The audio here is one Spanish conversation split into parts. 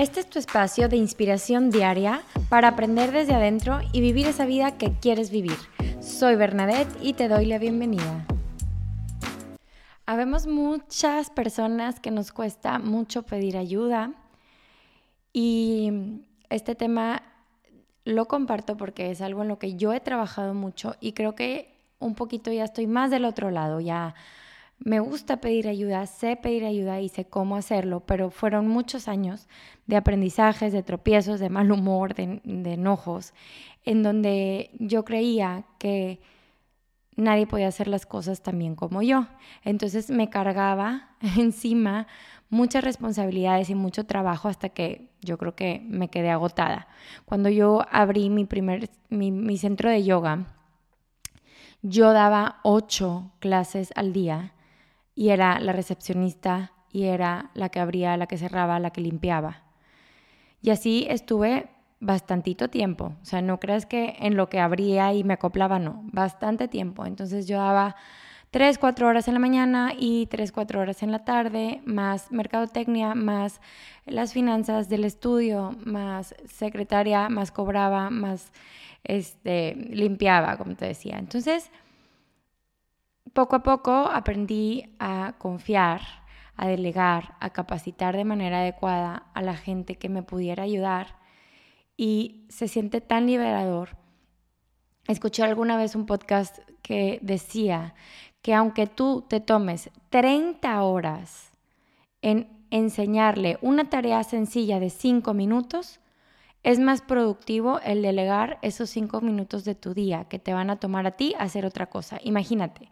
Este es tu espacio de inspiración diaria para aprender desde adentro y vivir esa vida que quieres vivir. Soy Bernadette y te doy la bienvenida. Habemos muchas personas que nos cuesta mucho pedir ayuda y este tema lo comparto porque es algo en lo que yo he trabajado mucho y creo que un poquito ya estoy más del otro lado, ya me gusta pedir ayuda, sé pedir ayuda y sé cómo hacerlo, pero fueron muchos años de aprendizajes, de tropiezos, de mal humor, de, enojos, en donde yo creía que nadie podía hacer las cosas tan bien como yo. Entonces me cargaba encima muchas responsabilidades y mucho trabajo hasta que yo creo que me quedé agotada. Cuando yo abrí mi primer, mi, centro de yoga, yo daba ocho clases al día y era la recepcionista y era la que abría, la que cerraba, la que limpiaba. Y así estuve bastantito tiempo. O sea, no creas que en lo que abría y me acoplaba, no, bastante tiempo. Entonces yo daba tres, cuatro horas en la mañana y tres, cuatro horas en la tarde, más mercadotecnia, más las finanzas del estudio, más secretaria, más cobraba, más este, limpiaba, como te decía. Entonces, poco a poco aprendí a confiar, a delegar, a capacitar de manera adecuada a la gente que me pudiera ayudar y se siente tan liberador. Escuché alguna vez un podcast que decía que aunque tú te tomes 30 horas en enseñarle una tarea sencilla de 5 minutos, es más productivo el delegar esos 5 minutos de tu día que te van a tomar a ti a hacer otra cosa. Imagínate,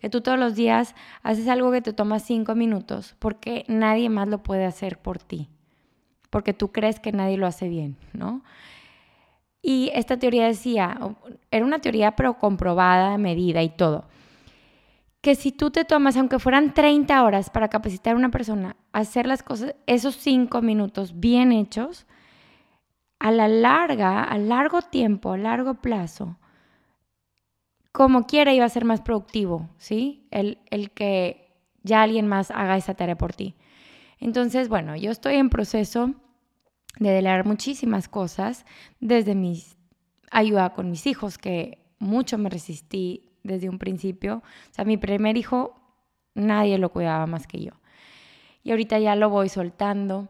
que tú todos los días haces algo que te toma cinco minutos porque nadie más lo puede hacer por ti, porque tú crees que nadie lo hace bien, ¿no? Y esta teoría decía, era una teoría pero comprobada, medida y todo, que si tú te tomas, aunque fueran 30 horas para capacitar a una persona, hacer las cosas, esos cinco minutos bien hechos, a la larga, a largo tiempo, a largo plazo, como quiera iba a ser más productivo, ¿sí? El, el que ya alguien más haga esa tarea por ti. Entonces, bueno, yo estoy en proceso de delegar muchísimas cosas, desde mi ayuda con mis hijos, que mucho me resistí desde un principio. O sea, mi primer hijo, nadie lo cuidaba más que yo. Y ahorita ya lo voy soltando.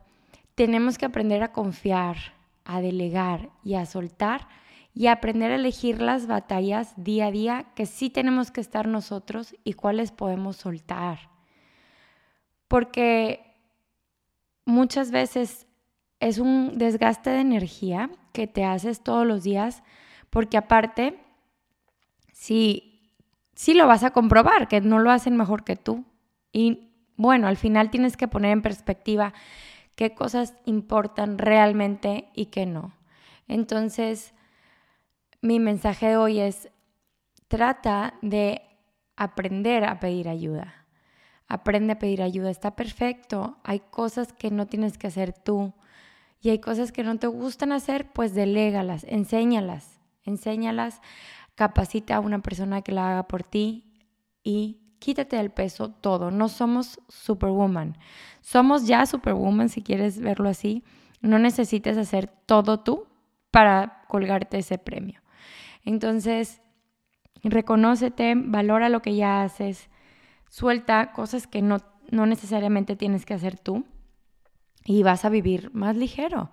Tenemos que aprender a confiar, a delegar y a soltar y aprender a elegir las batallas día a día que sí tenemos que estar nosotros y cuáles podemos soltar. Porque muchas veces es un desgaste de energía que te haces todos los días, porque aparte, sí, sí lo vas a comprobar, que no lo hacen mejor que tú. Y bueno, al final tienes que poner en perspectiva qué cosas importan realmente y qué no. Entonces, mi mensaje de hoy es, trata de aprender a pedir ayuda. Aprende a pedir ayuda, está perfecto. Hay cosas que no tienes que hacer tú y hay cosas que no te gustan hacer, pues delégalas, enséñalas, enséñalas, capacita a una persona que la haga por ti y quítate del peso todo. No somos superwoman. Somos ya superwoman si quieres verlo así. No necesites hacer todo tú para colgarte ese premio. Entonces, reconócete, valora lo que ya haces, suelta cosas que no, no necesariamente tienes que hacer tú y vas a vivir más ligero.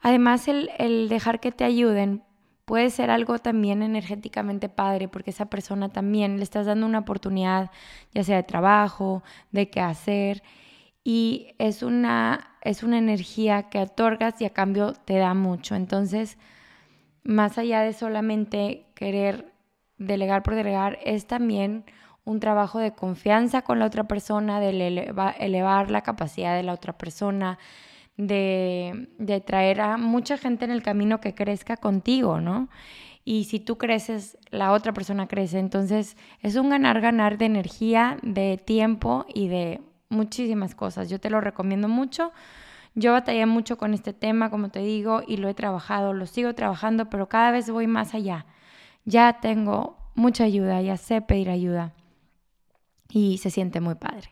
Además, el, el dejar que te ayuden puede ser algo también energéticamente padre, porque esa persona también le estás dando una oportunidad, ya sea de trabajo, de qué hacer, y es una, es una energía que otorgas y a cambio te da mucho. Entonces, más allá de solamente querer delegar por delegar, es también un trabajo de confianza con la otra persona, de elevar la capacidad de la otra persona, de, de, traer a mucha gente en el camino que crezca contigo, ¿no? Y si tú creces, la otra persona crece. Entonces es un ganar-ganar de energía, de tiempo y de muchísimas cosas. Yo te lo recomiendo mucho yo batallé mucho con este tema, como te digo, y lo he trabajado, lo sigo trabajando, pero cada vez voy más allá. Ya tengo mucha ayuda, ya sé pedir ayuda y se siente muy padre.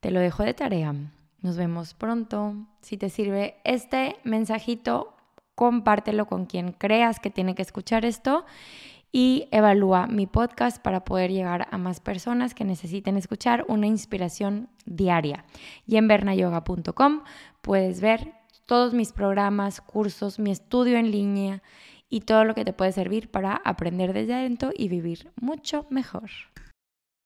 Te lo dejo de tarea. Nos vemos pronto. Si te sirve este mensajito, compártelo con quien creas que tiene que escuchar esto y evalúa mi podcast para poder llegar a más personas que necesiten escuchar una inspiración diaria. Y en bernayoga.com puedes ver todos mis programas, cursos, mi estudio en línea y todo lo que te puede servir para aprender desde adentro y vivir mucho mejor.